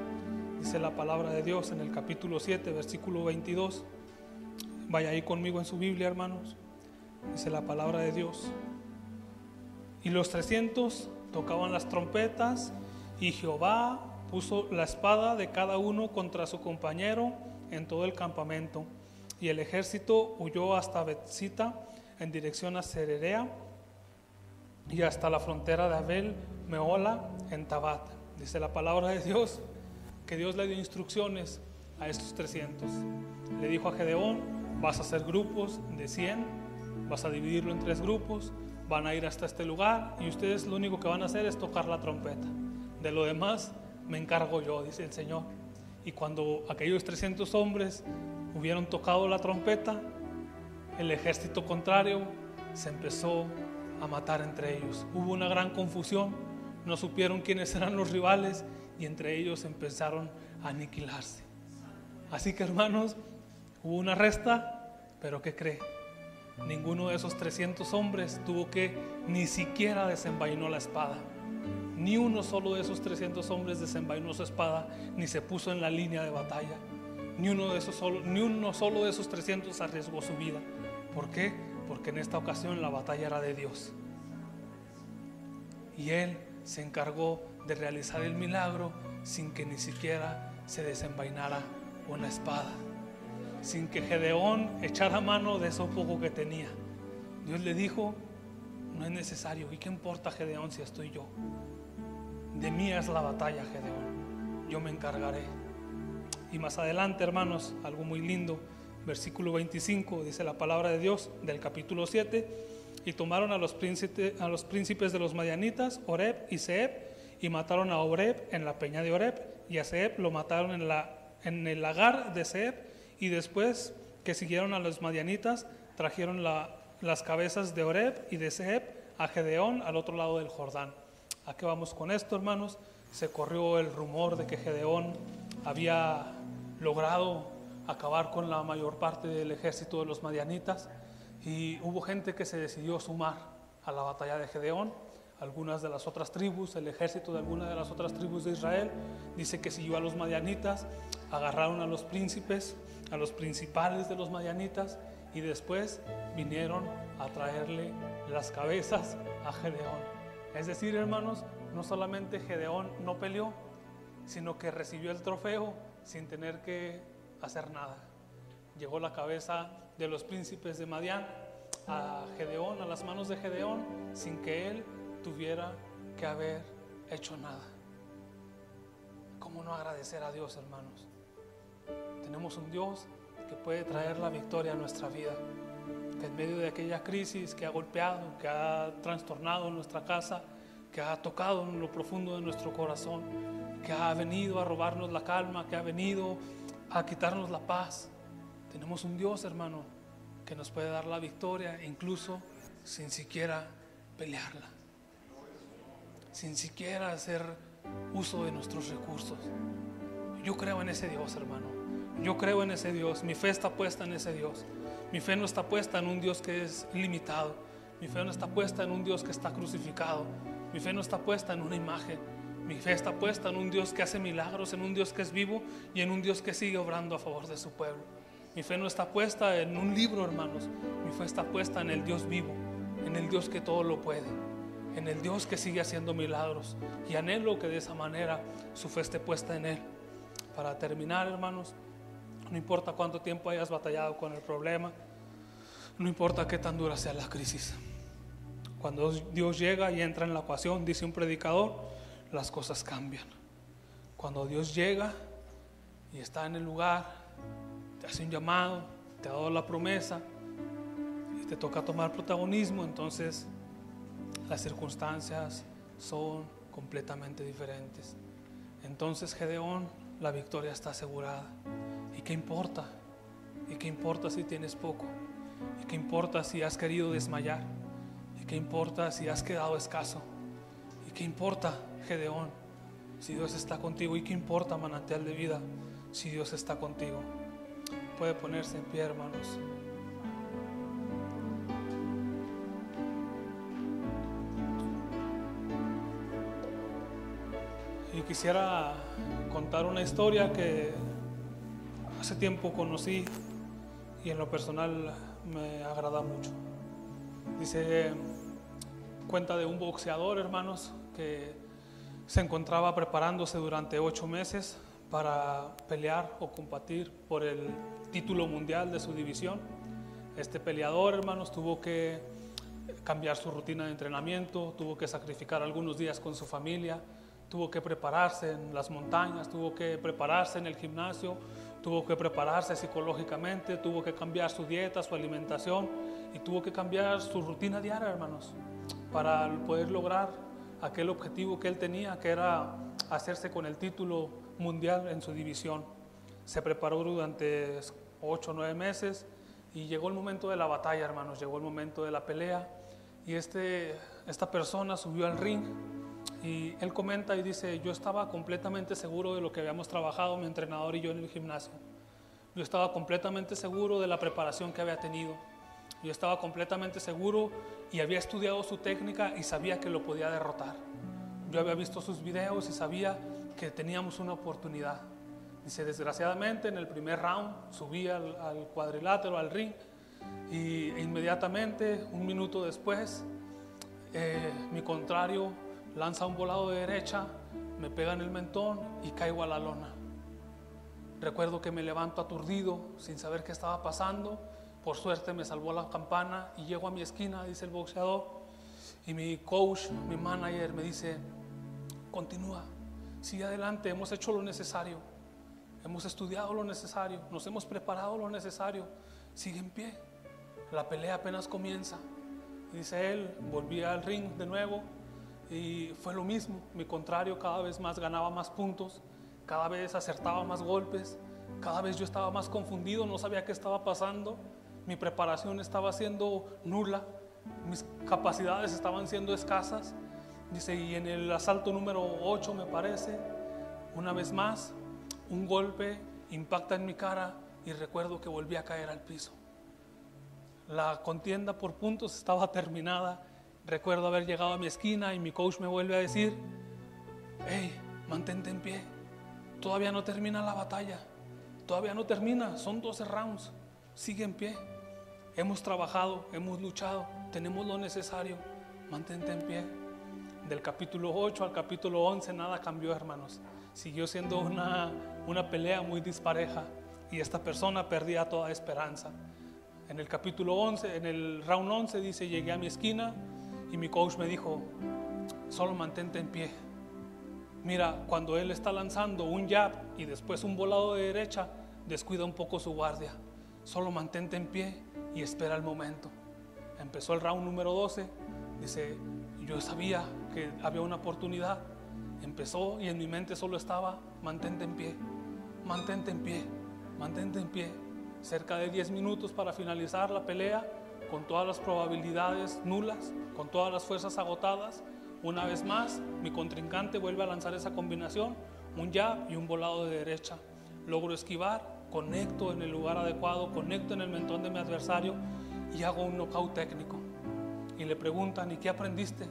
Speaker 1: Dice la palabra de Dios en el capítulo 7, versículo 22. Vaya ahí conmigo en su Biblia, hermanos. Dice la palabra de Dios. Y los 300 tocaban las trompetas y Jehová puso la espada de cada uno contra su compañero en todo el campamento. Y el ejército huyó hasta Betzita en dirección a Cererea y hasta la frontera de Abel Meola en Tabat. Dice la palabra de Dios que Dios le dio instrucciones a estos 300. Le dijo a Gedeón, vas a hacer grupos de 100, vas a dividirlo en tres grupos, van a ir hasta este lugar y ustedes lo único que van a hacer es tocar la trompeta. De lo demás me encargo yo, dice el Señor. Y cuando aquellos 300 hombres hubieron tocado la trompeta, el ejército contrario se empezó a matar entre ellos. Hubo una gran confusión, no supieron quiénes eran los rivales y entre ellos empezaron a aniquilarse. Así que hermanos, hubo una resta, pero ¿qué cree? Ninguno de esos 300 hombres tuvo que ni siquiera desenvainó la espada. Ni uno solo de esos 300 hombres desenvainó su espada, ni se puso en la línea de batalla. Ni uno, de esos solo, ni uno solo de esos 300 arriesgó su vida. ¿Por qué? Porque en esta ocasión la batalla era de Dios. Y Él se encargó de realizar el milagro sin que ni siquiera se desenvainara una espada. Sin que Gedeón echara mano de eso poco que tenía. Dios le dijo, no es necesario. ¿Y qué importa Gedeón si estoy yo? De mí es la batalla, Gedeón. Yo me encargaré. Y más adelante, hermanos, algo muy lindo, versículo 25, dice la palabra de Dios del capítulo 7. y tomaron a los, príncipes, de los madianitas, Oreb y Seb, y mataron a Oreb en la peña de Oreb, y a Seb lo mataron en el lagar de Seb, y después que siguieron a los madianitas, trajeron las cabezas de Oreb y de Seb a Gedeón al otro lado del Jordán. ¿A qué vamos con esto, hermanos? Se corrió el rumor de que Gedeón había logrado acabar con la mayor parte del ejército de los madianitas y hubo gente que se decidió sumar a la batalla de Gedeón. Algunas de las otras tribus, el ejército de algunas de las otras tribus de Israel, dice que siguió a los madianitas, agarraron a los príncipes, a los principales de los madianitas y después vinieron a traerle las cabezas a Gedeón. Es decir, hermanos, no solamente Gedeón no peleó, sino que recibió el trofeo sin tener que hacer nada. Llegó la cabeza de los príncipes de Madián a Gedeón, a las manos de Gedeón, sin que él tuviera que haber hecho nada. ¿Cómo no agradecer a Dios, hermanos? Tenemos un Dios que puede traer la victoria a nuestra vida, que en medio de aquella crisis que ha golpeado, que ha trastornado nuestra casa, que ha tocado en lo profundo de nuestro corazón, que ha venido a robarnos la calma, que ha venido a quitarnos la paz. Tenemos un Dios, hermano, que nos puede dar la victoria incluso sin siquiera pelearla, sin siquiera hacer uso de nuestros recursos. Yo creo en ese Dios, hermano. Yo creo en ese Dios. Mi fe está puesta en ese Dios. Mi fe no está puesta en un Dios que es limitado. Mi fe no está puesta en un Dios que está crucificado. Mi fe no está puesta en una imagen. Mi fe está puesta en un Dios que hace milagros, en un Dios que es vivo y en un Dios que sigue obrando a favor de su pueblo. Mi fe no está puesta en un libro, hermanos. Mi fe está puesta en el Dios vivo, en el Dios que todo lo puede, en el Dios que sigue haciendo milagros. Y anhelo que de esa manera su fe esté puesta en Él. Para terminar, hermanos, no importa cuánto tiempo hayas batallado con el problema, no importa qué tan dura sea la crisis. Cuando Dios llega y entra en la ecuación, dice un predicador, las cosas cambian. Cuando Dios llega y está en el lugar, te hace un llamado, te ha dado la promesa y te toca tomar protagonismo, entonces las circunstancias son completamente diferentes. Entonces Gedeón, la victoria está asegurada. ¿Y qué importa? ¿Y qué importa si tienes poco? ¿Y qué importa si has querido desmayar? ¿Y qué importa si has quedado escaso? ¿Y qué importa Gedeón, si Dios está contigo. ¿Y qué importa manantial de vida si Dios está contigo? Puede ponerse en pie, hermanos. Y quisiera contar una historia que hace tiempo conocí y en lo personal me agrada mucho. Dice, cuenta de un boxeador, hermanos, que se encontraba preparándose durante ocho meses para pelear o combatir por el título mundial de su división. Este peleador, hermanos, tuvo que cambiar su rutina de entrenamiento, tuvo que sacrificar algunos días con su familia, tuvo que prepararse en las montañas, tuvo que prepararse en el gimnasio, tuvo que prepararse psicológicamente, tuvo que cambiar su dieta, su alimentación y tuvo que cambiar su rutina diaria, hermanos, para poder lograr aquel objetivo que él tenía, que era hacerse con el título mundial en su división. Se preparó durante ocho o nueve meses y llegó el momento de la batalla, hermanos, llegó el momento de la pelea y este, esta persona subió al ring y él comenta y dice, yo estaba completamente seguro de lo que habíamos trabajado mi entrenador y yo en el gimnasio. Yo estaba completamente seguro de la preparación que había tenido. Yo estaba completamente seguro y había estudiado su técnica y sabía que lo podía derrotar. Yo había visto sus videos y sabía que teníamos una oportunidad. Dice, desgraciadamente en el primer round subí al, cuadrilátero, al ring, y inmediatamente, un minuto después, eh, mi contrario lanza un volado de derecha, me pega en el mentón y caigo a la lona. Recuerdo que me levanto aturdido, sin saber qué estaba pasando. Por suerte me salvó la campana y llego a mi esquina, dice el boxeador, y mi coach, mi manager me dice, continúa, sigue adelante, hemos hecho lo necesario, hemos estudiado lo necesario, nos hemos preparado lo necesario, sigue en pie. La pelea apenas comienza. Dice él, volví al ring de nuevo y fue lo mismo. Mi contrario cada vez más ganaba más puntos, cada vez acertaba más golpes, cada vez yo estaba más confundido, no sabía qué estaba pasando. Mi preparación estaba siendo nula, mis capacidades estaban siendo escasas. Dice, y en el asalto número 8 me parece, una vez más, un golpe impacta en mi cara y recuerdo que volví a caer al piso. La contienda por puntos estaba terminada. Recuerdo haber llegado a mi esquina y mi coach me vuelve a decir, hey, mantente en pie. Todavía no termina la batalla. Todavía no termina. Son 12 rounds. Sigue en pie. Hemos trabajado, hemos luchado, tenemos lo necesario. Mantente en pie. Del capítulo 8 al capítulo 11 nada cambió, hermanos. Siguió siendo una, una pelea muy dispareja y esta persona perdía toda esperanza. En el capítulo 11, en el round 11 dice, llegué a mi esquina y mi coach me dijo, solo mantente en pie. Mira, cuando él está lanzando un jab y después un volado de derecha, descuida un poco su guardia. Solo mantente en pie y espera el momento. Empezó el round número 12. Dice, yo sabía que había una oportunidad. Empezó y en mi mente solo estaba, mantente en pie, mantente en pie, mantente en pie. Cerca de 10 minutos para finalizar la pelea, con todas las probabilidades nulas, con todas las fuerzas agotadas. Una vez más, mi contrincante vuelve a lanzar esa combinación, un jab y un volado de derecha. Logro esquivar, conecto en el lugar adecuado, conecto en el mentón de mi adversario y hago un knockout técnico. Y le preguntan, ¿y qué aprendiste?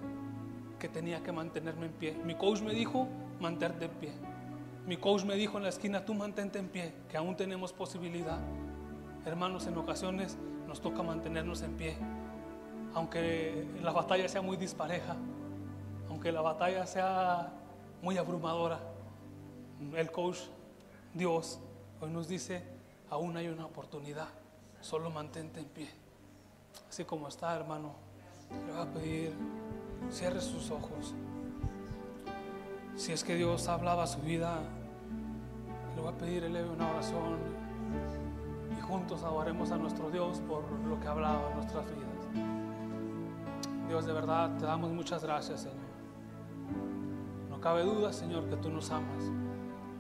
Speaker 1: Que tenía que mantenerme en pie. Mi coach me dijo, mantente en pie. Mi coach me dijo en la esquina, tú mantente en pie, que aún tenemos posibilidad. Hermanos, en ocasiones nos toca mantenernos en pie, aunque la batalla sea muy dispareja, aunque la batalla sea muy abrumadora. El coach, Dios, hoy nos dice, aún hay una oportunidad, solo mantente en pie. Así como está, hermano, le voy a pedir, cierre sus ojos. Si es que Dios hablaba su vida, le voy a pedir, eleve una oración juntos adoremos a nuestro Dios por lo que ha hablado en nuestras vidas. Dios, de verdad, te damos muchas gracias, Señor. No cabe duda, Señor, que tú nos amas.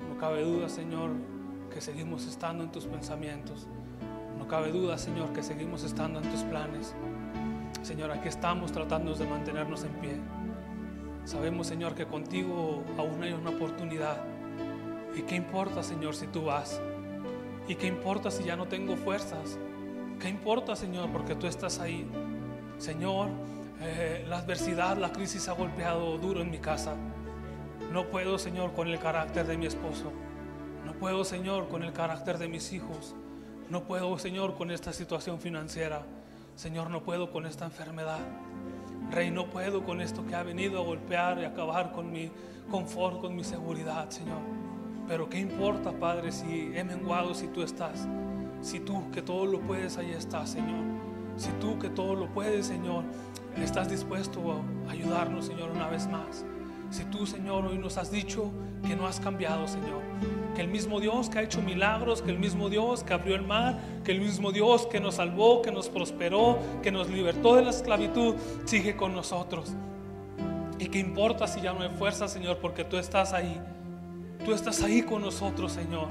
Speaker 1: No cabe duda, Señor, que seguimos estando en tus pensamientos. No cabe duda, Señor, que seguimos estando en tus planes. Señor, aquí estamos tratando de mantenernos en pie. Sabemos, Señor, que contigo aún hay una oportunidad. ¿Y qué importa, Señor, si tú vas? ¿Y qué importa si ya no tengo fuerzas? ¿Qué importa, Señor? Porque tú estás ahí. Señor, eh, la adversidad, la crisis ha golpeado duro en mi casa. No puedo, Señor, con el carácter de mi esposo. No puedo, Señor, con el carácter de mis hijos. No puedo, Señor, con esta situación financiera. Señor, no puedo con esta enfermedad. Rey, no puedo con esto que ha venido a golpear y acabar con mi confort, con mi seguridad, Señor. Pero qué importa, Padre, si he menguado, si tú estás. Si tú que todo lo puedes, ahí estás, Señor. Si tú que todo lo puedes, Señor, estás dispuesto a ayudarnos, Señor, una vez más. Si tú, Señor, hoy nos has dicho que no has cambiado, Señor. Que el mismo Dios que ha hecho milagros, que el mismo Dios que abrió el mar, que el mismo Dios que nos salvó, que nos prosperó, que nos libertó de la esclavitud, sigue con nosotros. Y qué importa si ya no hay fuerza, Señor, porque tú estás ahí. Tú estás ahí con nosotros, Señor.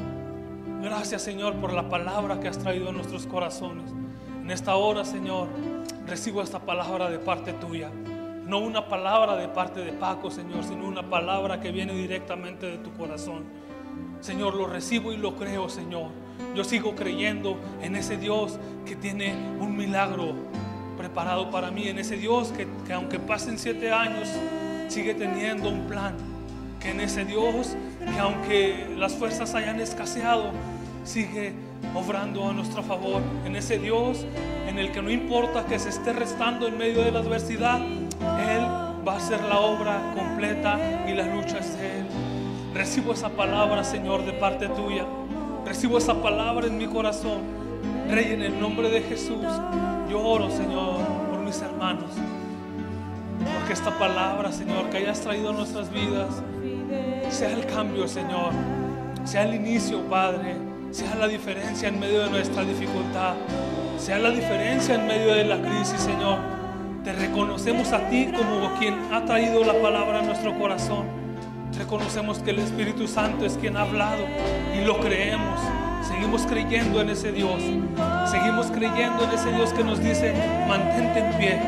Speaker 1: Gracias, Señor, por la palabra que has traído a nuestros corazones. En esta hora, Señor, recibo esta palabra de parte tuya. No una palabra de parte de Paco, Señor, sino una palabra que viene directamente de tu corazón. Señor, lo recibo y lo creo, Señor. Yo sigo creyendo en ese Dios que tiene un milagro preparado para mí, en ese Dios que, que aunque pasen siete años, sigue teniendo un plan que en ese Dios, que aunque las fuerzas hayan escaseado, sigue obrando a nuestro favor. En ese Dios en el que no importa que se esté restando en medio de la adversidad, Él va a hacer la obra completa y la lucha es de Él. Recibo esa palabra, Señor, de parte tuya. Recibo esa palabra en mi corazón. Rey, en el nombre de Jesús, yo oro, Señor, por mis hermanos. Porque esta palabra, Señor, que hayas traído a nuestras vidas, sea el cambio, Señor. Sea el inicio, Padre. Sea la diferencia en medio de nuestra dificultad. Sea la diferencia en medio de la crisis, Señor. Te reconocemos a ti como quien ha traído la palabra a nuestro corazón. Reconocemos que el Espíritu Santo es quien ha hablado y lo creemos. Seguimos creyendo en ese Dios. Seguimos creyendo en ese Dios que nos dice, mantente en pie,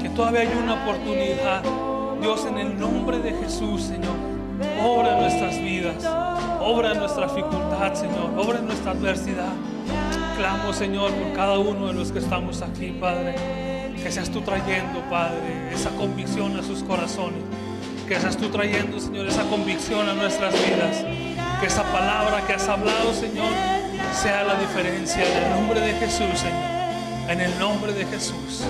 Speaker 1: que todavía hay una oportunidad. Dios, en el nombre de Jesús, Señor, obra en nuestras vidas, obra en nuestra dificultad, Señor, obra en nuestra adversidad. Clamo, Señor, por cada uno de los que estamos aquí, Padre que seas tú trayendo, Padre, esa convicción a sus corazones. Que seas tú trayendo, Señor, esa convicción a nuestras vidas. Que esa palabra que has hablado, Señor, sea la diferencia. En el nombre de Jesús, Señor. En el nombre de Jesús.